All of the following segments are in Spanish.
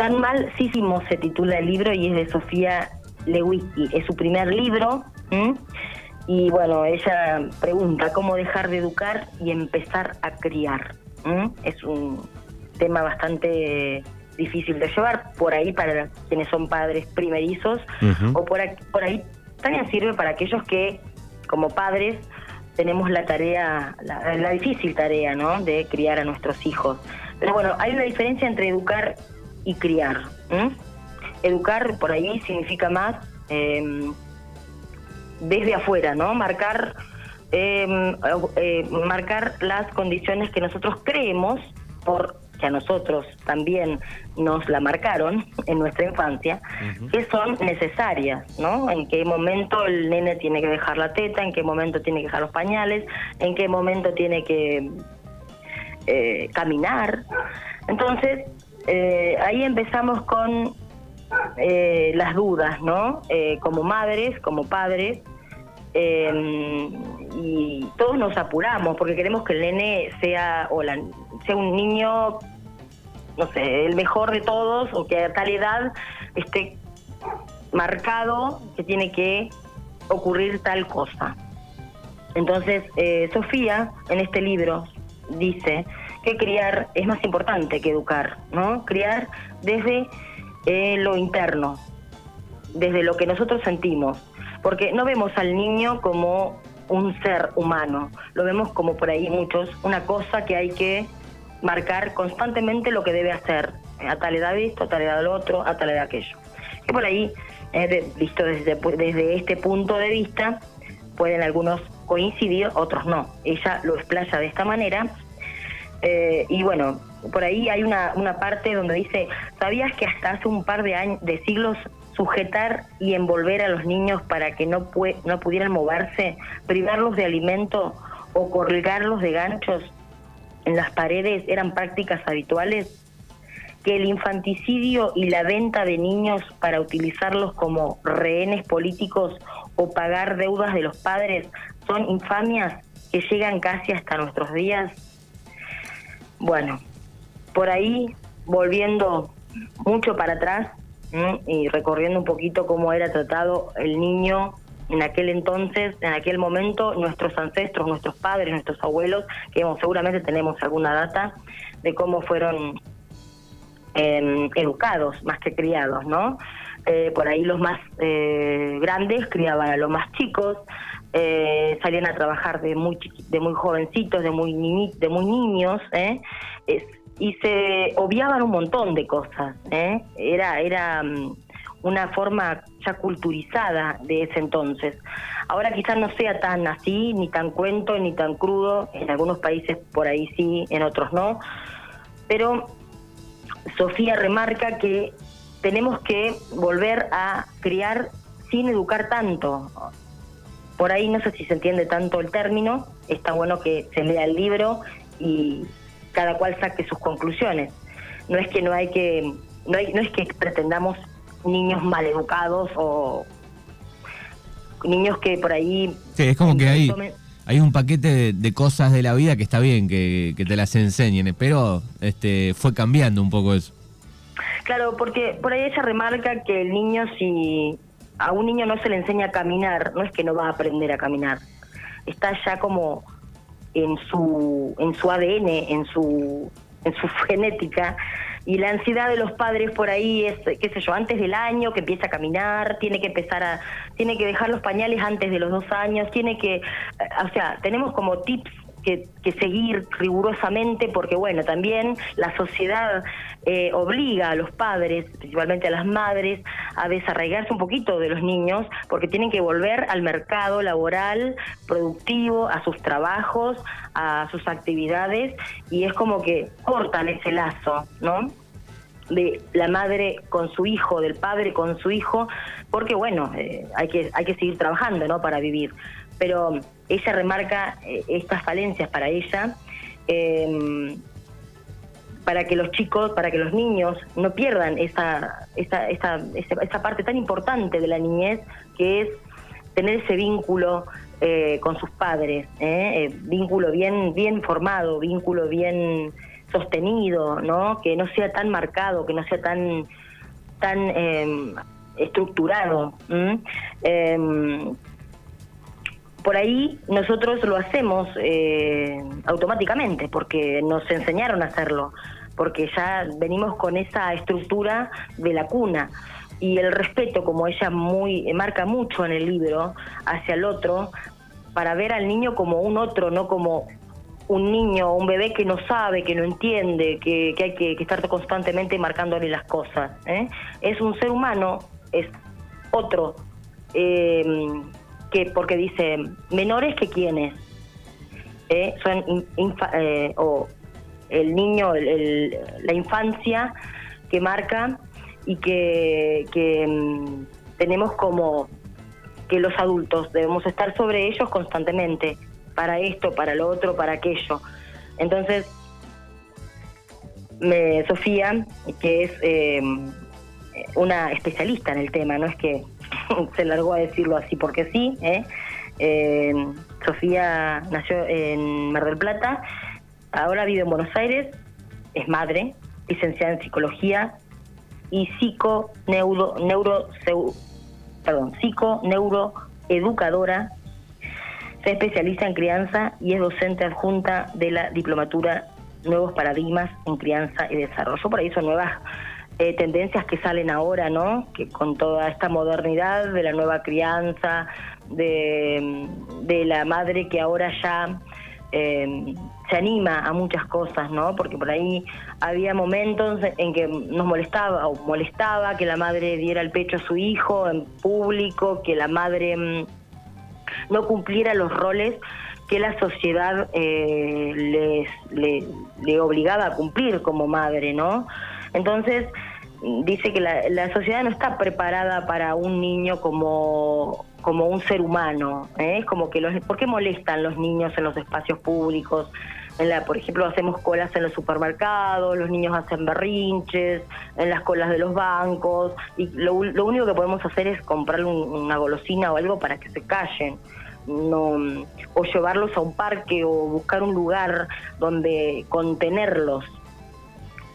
Tan malísimo se titula el libro y es de Sofía Lewicki. Es su primer libro. Y bueno, ella pregunta cómo dejar de educar y empezar a criar. Es un tema bastante difícil de llevar por ahí para quienes son padres primerizos o por, por ahí también sirve para aquellos que como padres tenemos la tarea, la, difícil tarea, ¿no? De criar a nuestros hijos. Pero bueno, hay una diferencia entre educar y criar. Educar por ahí significa más em, desde afuera, ¿no? Marcar, em, eh, marcar las condiciones que nosotros creemos por que a nosotros también nos la marcaron en nuestra infancia, que son necesarias, ¿no? En qué momento el nene tiene que dejar la teta, en qué momento tiene que dejar los pañales, en qué momento tiene que eh, caminar. Entonces, eh, ahí empezamos con eh, las dudas, ¿no? como madres, como padres, y todos nos apuramos porque queremos que el nene sea o la, sea un niño no sé, el mejor de todos o que a tal edad esté marcado que tiene que ocurrir tal cosa. Entonces, eh, Sofía, en este libro, dice que criar es más importante que educar, ¿no? Criar desde eh, lo interno, desde lo que nosotros sentimos, porque no vemos al niño como un ser humano, lo vemos como por ahí muchos, una cosa que hay que marcar constantemente lo que debe hacer, a tal edad esto, a tal edad lo otro, a tal edad aquello. Que por ahí, eh, visto desde, desde este punto de vista, pueden algunos coincidir, otros no. Ella lo explaya de esta manera. Eh, y bueno, por ahí hay una, una parte donde dice, ¿sabías que hasta hace un par de años, de siglos sujetar y envolver a los niños para que no, no pudieran moverse, privarlos de alimento o colgarlos de ganchos en las paredes eran prácticas habituales, que el infanticidio y la venta de niños para utilizarlos como rehenes políticos o pagar deudas de los padres son infamias que llegan casi hasta nuestros días. Bueno, por ahí, volviendo mucho para atrás y recorriendo un poquito cómo era tratado el niño en aquel entonces, en aquel momento, nuestros ancestros, nuestros padres, nuestros abuelos, que seguramente tenemos alguna data de cómo fueron em, educados más que criados, ¿no? Eh, por ahí los más eh, grandes criaban a los más chicos, eh, salían a trabajar de muy de muy jovencitos, de muy de muy niños, y se obviaban un montón de cosas, era era mm, una forma ya culturizada de ese entonces. Ahora quizás no sea tan así, ni tan cuento, ni tan crudo, en algunos países por ahí sí, en otros no, pero Sofía remarca que tenemos que volver a criar sin educar tanto. Por ahí no sé si se entiende tanto el término, está bueno que se lea el libro y cada cual saque sus conclusiones. No es que no hay que no, hay, no es que pretendamos niños mal educados o niños que por ahí... Sí, es como que hay, hay un paquete de, cosas de la vida que está bien que, te las enseñen, pero este fue cambiando un poco eso. Claro, porque por ahí ella remarca que el niño si a un niño no se le enseña a caminar, no es que no va a aprender a caminar, está ya como en su en su ADN, en su en su genética y la ansiedad de los padres por ahí es, qué sé yo, antes del año que empieza a caminar, tiene que empezar a, tiene que dejar los pañales antes de los dos años, tiene que, eh, o sea, tenemos como tips que, seguir rigurosamente porque, bueno, también la sociedad eh, obliga a los padres, principalmente a las madres, a desarraigarse un poquito de los niños porque tienen que volver al mercado laboral, productivo, a sus trabajos, a sus actividades y es como que cortan ese lazo, ¿no? de la madre con su hijo, del padre con su hijo, porque bueno, eh, hay que hay que seguir trabajando, ¿no? Para vivir pero ella remarca eh, estas falencias para ella, em, para que los chicos, para que los niños no pierdan esa, esa, esa, esa, parte tan importante de la niñez, que es tener ese vínculo eh, con sus padres, ¿eh? vínculo bien, bien formado, vínculo bien sostenido, ¿no? Que no sea tan marcado, que no sea tan tan em, estructurado. Por ahí nosotros lo hacemos eh, automáticamente porque nos enseñaron a hacerlo, porque ya venimos con esa estructura de la cuna y el respeto, como ella muy marca mucho en el libro hacia el otro, para ver al niño como un otro, no como un niño un bebé que no sabe, que no entiende, que, hay que, estar constantemente marcándole las cosas. ¿eh? Es un ser humano, es otro, eh, que porque dice menores que quienes, ¿eh? son o el niño, la infancia que marca y que, que mm, tenemos como que los adultos debemos estar sobre ellos constantemente para esto, para lo otro, para aquello. Entonces, me, Sofía, que es eh, una especialista en el tema, no es que se largó a decirlo así porque sí, ¿eh? Eh, Sofía nació en Mar del Plata, ahora vive en Buenos Aires, es madre, licenciada en psicología y psico neuro, neuro perdón, psico neuroeducadora se especializa en crianza y es docente adjunta de la diplomatura Nuevos Paradigmas en Crianza y Desarrollo. Por ahí son nuevas eh, tendencias que salen ahora, ¿no? Que con toda esta modernidad de la nueva crianza, de, la madre que ahora ya eh, se anima a muchas cosas, ¿no? Porque por ahí había momentos en que nos molestaba o molestaba que la madre diera el pecho a su hijo en público, que la madre mm, no cumpliera los roles que la sociedad eh, les, le, obligaba a cumplir como madre, ¿no? Entonces, dice que la, sociedad no está preparada para un niño como, como un ser humano, ¿eh? como que los, ¿por qué molestan los niños en los espacios públicos? En la, por ejemplo, hacemos colas en los supermercados, los niños hacen berrinches, en las colas de los bancos, y lo, único que podemos hacer es comprarle una golosina o algo para que se callen no o llevarlos a un parque o buscar un lugar donde contenerlos.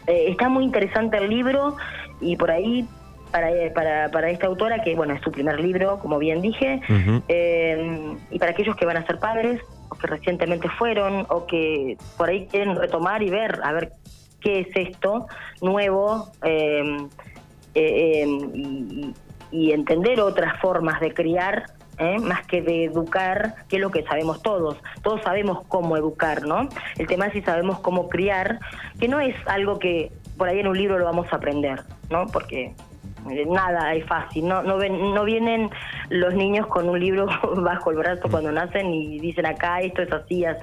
Eh, está muy interesante el libro y por ahí para, para, para esta autora, que bueno, es su primer libro, como bien dije, eh, y para aquellos que van a ser padres, o que recientemente fueron, o que por ahí quieren retomar y ver, a ver qué es esto nuevo, eh, y, y entender otras formas de criar ¿eh? más que de educar, que es lo que sabemos todos. Todos sabemos cómo educar, ¿no? El tema es si sabemos cómo criar, que no es algo que por ahí en un libro lo vamos a aprender, ¿no? Porque eh, nada es fácil, no, no, ven, no vienen los niños con un libro bajo el brazo cuando nacen y dicen acá esto es así, así,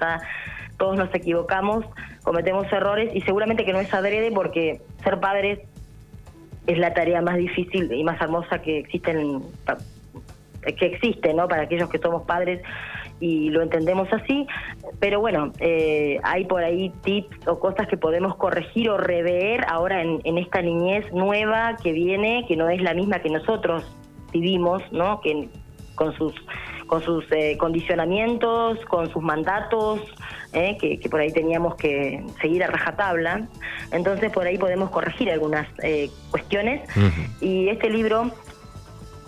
todos nos equivocamos, cometemos errores y seguramente que no es adrede porque ser padres es la tarea más difícil y más hermosa que existen que existe, ¿no? Para aquellos que somos padres y lo entendemos así, pero bueno, eh, hay por ahí tips o cosas que podemos corregir o rever ahora en, esta niñez nueva que viene, que no es la misma que nosotros vivimos, ¿no? Que con sus con sus eh, condicionamientos, con sus mandatos, eh, que, por ahí teníamos que seguir a rajatabla. Entonces por ahí podemos corregir algunas cuestiones. Y este libro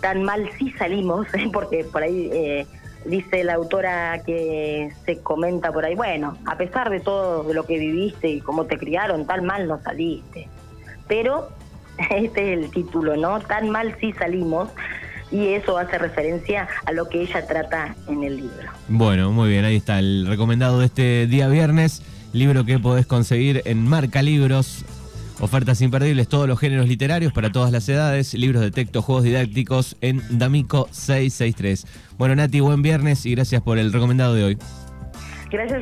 tan mal sí salimos, porque por ahí eh, dice la autora que se comenta por ahí, bueno, a pesar de todo lo que viviste y cómo te criaron, tan mal no saliste. Pero este es el título, ¿no? Tan mal sí salimos. Y eso hace referencia a lo que ella trata en el libro. Bueno, muy bien, ahí está el recomendado de este día viernes, libro que podés conseguir en Marca Libros, Ofertas imperdibles, todos los géneros literarios para todas las edades, libros de texto, juegos didácticos en D'Amico 663. Bueno, Nati, buen viernes y gracias por el recomendado de hoy. Gracias a